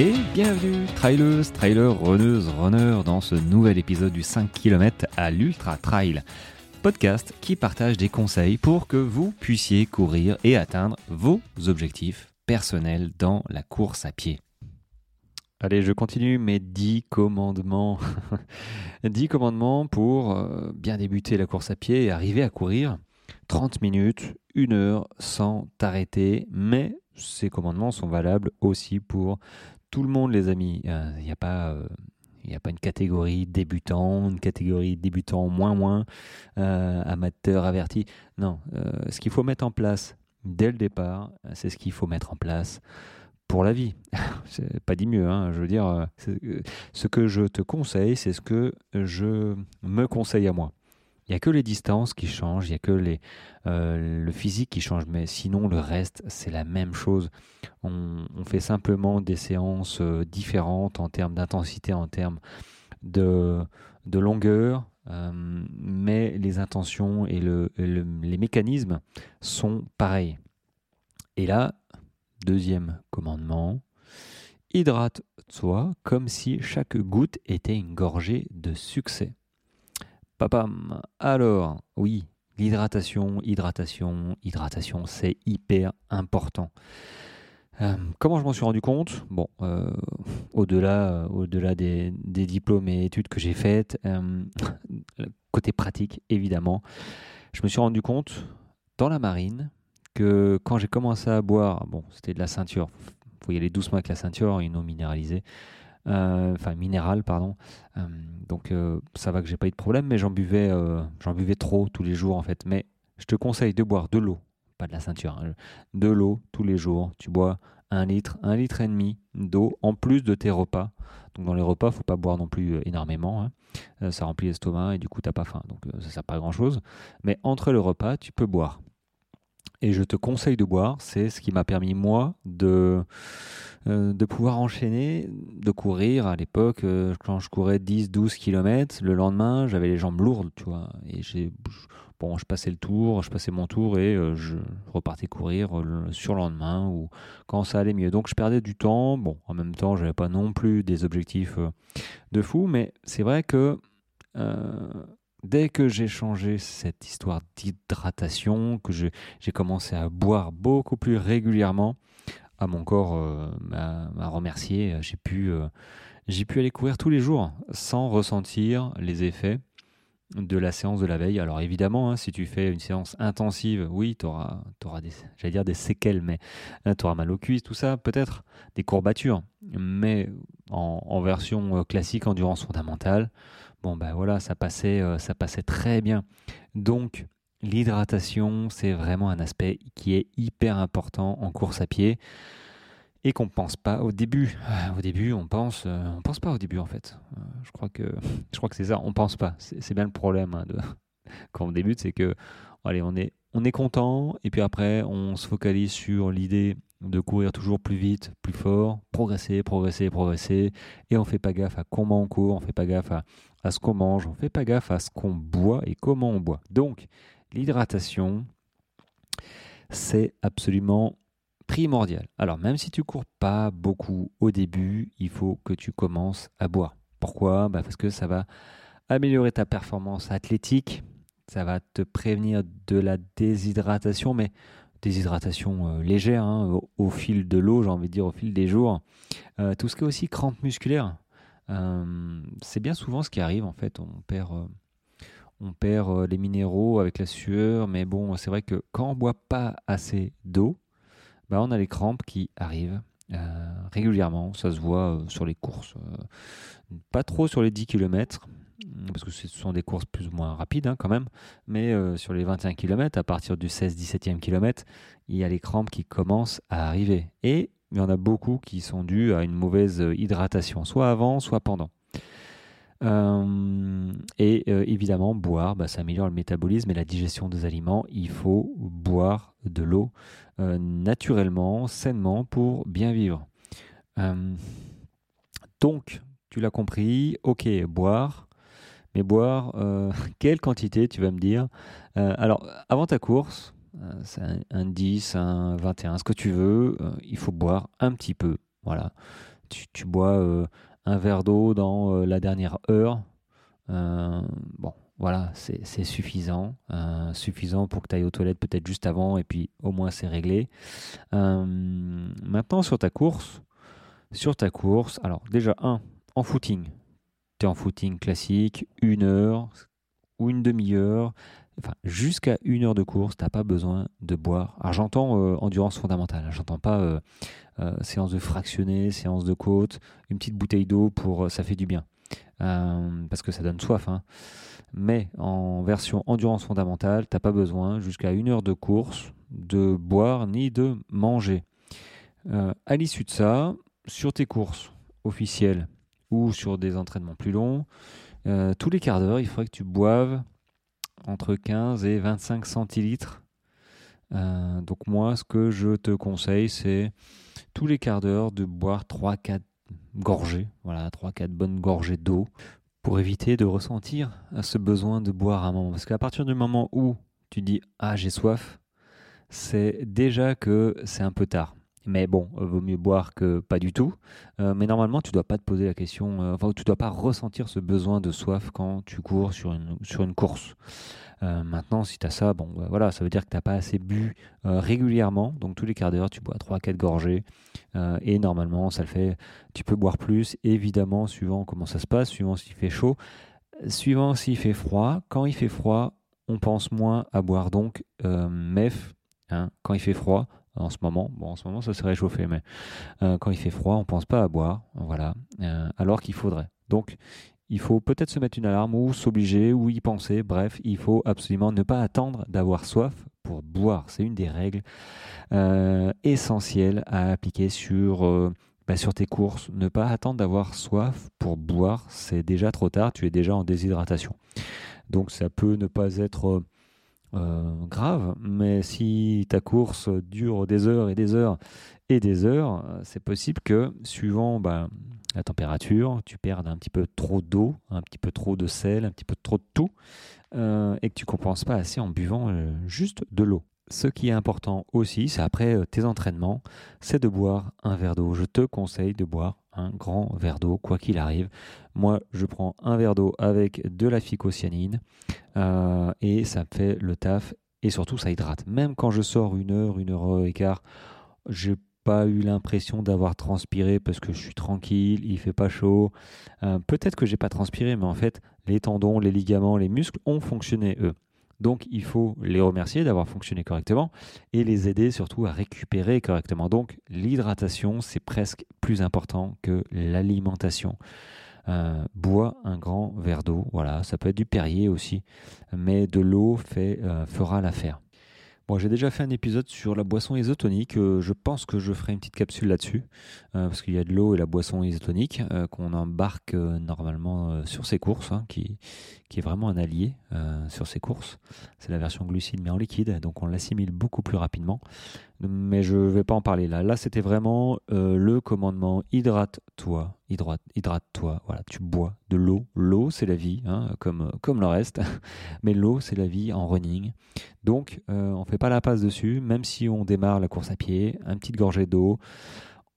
Et bienvenue, trailers, trailers, runneuses, runners, dans ce nouvel épisode du 5 km à l'Ultra Trail. Podcast qui partage des conseils pour que vous puissiez courir et atteindre vos objectifs personnels dans la course à pied. Allez, je continue mes 10 commandements. 10 commandements pour euh, bien débuter la course à pied et arriver à courir 30 minutes, 1 heure sans t'arrêter. Mais ces commandements sont valables aussi pour tout le monde, les amis. Il euh, n'y a pas. il a pas une catégorie débutant, une catégorie débutant moins moins, euh, amateur averti. Non, euh, ce qu'il faut mettre en place dès le départ, c'est ce qu'il faut mettre en place pour la vie. pas dit mieux, hein. je veux dire, ce que je te conseille, c'est ce que je me conseille à moi. Il n'y a que les distances qui changent, il n'y a que euh, le physique qui change, mais sinon le reste, c'est la même chose. On, fait simplement des séances euh, différentes en termes d'intensité, en termes de, longueur, euh, mais les intentions et le, les mécanismes sont pareils. Et là, deuxième commandement, hydrate-toi comme si chaque goutte était une gorgée de succès. Papam. Alors, oui, l'hydratation, hydratation, hydratation, c'est hyper important. Euh, comment je m'en suis rendu compte? Bon, euh, au-delà, au-delà des, diplômes et études que j'ai faites, euh, côté pratique, évidemment, je me suis rendu compte dans la marine que quand j'ai commencé à boire, bon, c'était de la ceinture, faut y aller doucement avec la ceinture, une eau minéralisée. Euh, enfin minéral, pardon. Euh, donc euh, ça va que j'ai pas eu de problème, mais j'en buvais, j'en buvais trop tous les jours en fait. Mais je te conseille de boire de l'eau, pas de la ceinture, hein. de l'eau tous les jours. Tu bois un litre, un litre et demi d'eau en plus de tes repas. Donc dans les repas, faut pas boire non plus énormément. Hein. ça remplit l'estomac et du coup t'as pas faim. Donc ça sert pas à grand chose. Mais entre le repas, tu peux boire. Et je te conseille de boire. C'est ce qui m'a permis moi de euh, de pouvoir enchaîner, de courir à l'époque, euh, quand je courais 10-12 km, le lendemain, j'avais les jambes lourdes, tu vois, et j'ai, bon, je passais le tour, je passais mon tour et euh, je repartais courir sur le lendemain ou quand ça allait mieux. Donc je perdais du temps, bon, en même temps, je n'avais pas non plus des objectifs de fou, mais c'est vrai que dès que j'ai changé cette histoire d'hydratation, que j'ai commencé à boire beaucoup plus régulièrement, à mon corps euh, m'a remercié. J'ai pu, euh, pu aller courir tous les jours sans ressentir les effets de la séance de la veille. Alors évidemment, hein, si tu fais une séance intensive, oui, tu auras, des, dire des séquelles, mais hein, tu auras mal aux cuisses, tout ça, peut-être des courbatures. Mais en, version euh, classique, endurance fondamentale, bon ben voilà, ça passait, ça passait très bien. Donc L'hydratation, c'est vraiment un aspect qui est hyper important en course à pied et qu'on ne pense pas au début. Euh, au début, on pense, euh, on pense pas au début en fait. Euh, je crois que, c'est ça. On pense pas. C'est bien le problème hein, quand on débute, c'est que, allez, on est, on est content et puis après, on se focalise sur l'idée de courir toujours plus vite, plus fort, progresser, progresser, progresser, et on fait pas gaffe à comment on court, on fait pas gaffe à, à ce qu'on mange, on fait pas gaffe à ce qu'on boit et comment on boit. Donc, l'hydratation, c'est absolument primordial. Alors même si tu cours pas beaucoup au début, il faut que tu commences à boire. Pourquoi? Bah, Parce que ça va améliorer ta performance athlétique, ça va te prévenir de la déshydratation, mais déshydratation euh, légère, hein, au, fil de l'eau, j'ai envie de dire au fil des jours. Euh, tout ce qui est aussi crampes musculaires, euh, c'est bien souvent ce qui arrive en fait, on perd on perd les minéraux avec la sueur, mais bon, c'est vrai que quand on boit pas assez d'eau, bah on a les crampes qui arrivent régulièrement. Ça se voit euh, sur les courses, pas trop sur les 10 km, parce que ce sont des courses plus ou moins rapides hein, quand même, mais sur les 21 km, à partir du 16-17e km, il y a les crampes qui commencent à arriver. Et il y en a beaucoup qui sont dus à une mauvaise hydratation, soit avant, soit pendant. Euh, et euh, évidemment, boire, bah, ça améliore le métabolisme et la digestion des aliments. Il faut boire de l'eau euh, naturellement, sainement pour bien vivre. donc, tu l'as compris, ok, boire, mais boire, quelle quantité tu vas me dire? Alors, avant ta course, c'est un, un, 10, un 21, ce que tu veux, il faut boire un petit peu. Voilà tu, bois un verre d'eau dans la dernière heure. bon, voilà, c'est suffisant. suffisant pour que tu ailles aux toilettes peut-être juste avant et puis au moins c'est réglé. maintenant sur ta course, sur ta course, alors déjà un, en footing, tu es en footing classique, une heure ou une demi-heure, jusqu'à une heure de course, tu n'as pas besoin de boire. Alors j'entends euh, endurance fondamentale, hein. j'entends pas euh, euh, séance de fractionné, séance de côte, une petite bouteille d'eau pour ça fait du bien. parce que ça donne soif. Hein. Mais en version endurance fondamentale, tu n'as pas besoin jusqu'à une heure de course de boire ni de manger. à l'issue de ça, sur tes courses officielles ou sur des entraînements plus longs, tous les quarts d'heure, il faudrait que tu boives entre 15 et 25 centilitres. Euh, donc moi, ce que je te conseille, c'est tous les quarts d'heure de boire 3-4 gorgées, voilà, 3-4 bonnes gorgées d'eau pour éviter de ressentir ce besoin de boire à un moment. Parce qu'à partir du moment où tu dis ah j'ai soif, c'est déjà que c'est un peu tard. Mais bon, euh, vaut mieux boire que pas du tout. Euh, mais normalement, tu ne dois pas te poser la question, euh, enfin, tu ne dois pas ressentir ce besoin de soif quand tu cours sur une, sur une course. maintenant, si tu as ça, bon, bah, voilà, ça veut dire que tu n'as pas assez bu régulièrement. Donc, tous les quarts d'heure, tu bois 3-4 gorgées. et normalement, ça le fait. Tu peux boire plus, évidemment, suivant comment ça se passe, suivant s'il fait chaud, suivant s'il fait froid. Quand il fait froid, on pense moins à boire. Donc, MEF, hein, quand il fait froid, en ce moment. Ça s'est réchauffé, mais euh, quand il fait froid, on ne pense pas à boire, voilà, euh, alors qu'il faudrait. Donc, il faut peut-être se mettre une alarme ou s'obliger ou y penser. Bref, il faut absolument ne pas attendre d'avoir soif pour boire. C'est une des règles euh, essentielles à appliquer sur, bah, sur tes courses. Ne pas attendre d'avoir soif pour boire, c'est déjà trop tard, tu es déjà en déshydratation. Donc ça peut ne pas être euh, grave, mais si ta course dure des heures et des heures et des heures, c'est possible que, suivant bah, la température, tu perdes un petit peu trop d'eau, un petit peu trop de sel, un petit peu trop de tout, euh, et que tu compenses pas assez en buvant euh, juste de l'eau. Ce qui est important aussi, c'est après tes entraînements, c'est de boire un verre d'eau. Je te conseille de boire un grand verre d'eau, quoi qu'il arrive. Moi, je prends un verre d'eau avec de la phycocyanine euh, et ça me fait le taf et surtout ça hydrate. Même quand je sors une heure, une heure et quart, j'ai pas eu l'impression d'avoir transpiré parce que je suis tranquille, il fait pas chaud. Euh, peut-être que j'ai pas transpiré, mais en fait, les tendons, les ligaments, les muscles ont fonctionné eux. Donc il faut les remercier d'avoir fonctionné correctement et les aider surtout à récupérer correctement. Donc l'hydratation, c'est presque plus important que l'alimentation. Euh, bois un grand verre d'eau, voilà, ça peut être du Perrier aussi, mais de l'eau euh, fera l'affaire. Bon, j'ai déjà fait un épisode sur la boisson isotonique. Euh, je pense que je ferai une petite capsule là-dessus, euh, parce qu'il y a de l'eau et la boisson isotonique euh, qu'on embarque normalement sur ses courses, hein, qui, qui est vraiment un allié sur ses courses. C'est la version glucide mais en liquide, donc on l'assimile beaucoup plus rapidement. Mais je ne vais pas en parler là. Là, c'était vraiment le commandement hydrate-toi, hydrate, hydrate-toi. Voilà, tu bois de l'eau. L'eau, c'est la vie, hein, comme, comme le reste. Mais l'eau, c'est la vie en running. Donc, on fait pas la passe dessus, même si on démarre la course à pied, un petit gorgée d'eau.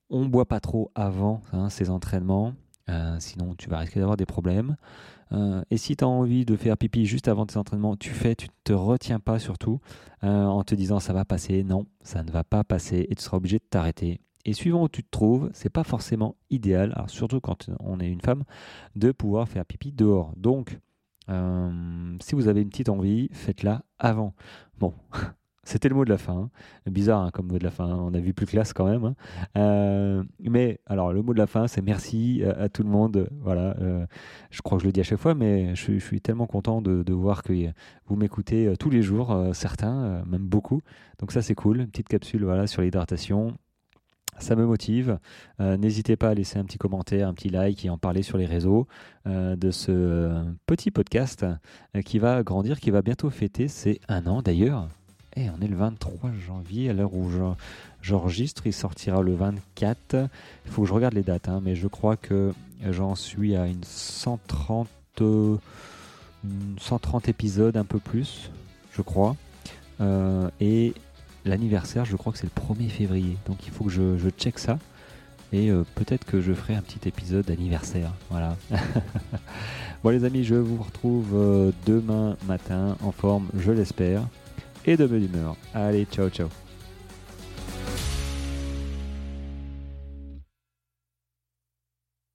On boit pas trop avant hein, ces entraînements, euh, sinon tu vas risquer d'avoir des problèmes. Euh, et si tu as envie de faire pipi juste avant tes entraînements, tu fais, tu ne te retiens pas surtout euh, en te disant ça va passer. Non, ça ne va pas passer et tu seras obligé de t'arrêter. Et suivant où tu te trouves, c'est pas forcément idéal, surtout quand on est une femme, de pouvoir faire pipi dehors. Donc, si vous avez une petite envie, faites-la avant. Bon, C'était le mot de la fin. Hein. Bizarre hein, comme mot de la fin. Hein. On a vu plus classe quand même. Euh, mais alors, le mot de la fin, c'est merci à, tout le monde. Voilà. Euh, je crois que je le dis à chaque fois, mais je, suis tellement content de, voir que vous m'écoutez euh, tous les jours, certains, même beaucoup. Donc ça, c'est cool. Une petite capsule voilà, sur l'hydratation. Ça me motive. N'hésitez pas à laisser un petit commentaire, un petit like et en parler sur les réseaux de ce petit podcast qui va grandir, qui va bientôt fêter C'est un an d'ailleurs. Et eh, on est le 23 janvier, à l'heure où j'enregistre, il sortira le 24. Il faut que je regarde les dates, hein, mais je crois que j'en suis à une 130, 130 épisodes, un peu plus, je crois. Euh, et l'anniversaire, je crois que c'est le 1er février. Donc il faut que je, check ça. Et euh, peut-être que je ferai un petit épisode d'anniversaire. Voilà. bon les amis, je vous retrouve euh, demain matin en forme, je l'espère, et de bonne humeur. Allez, ciao ciao.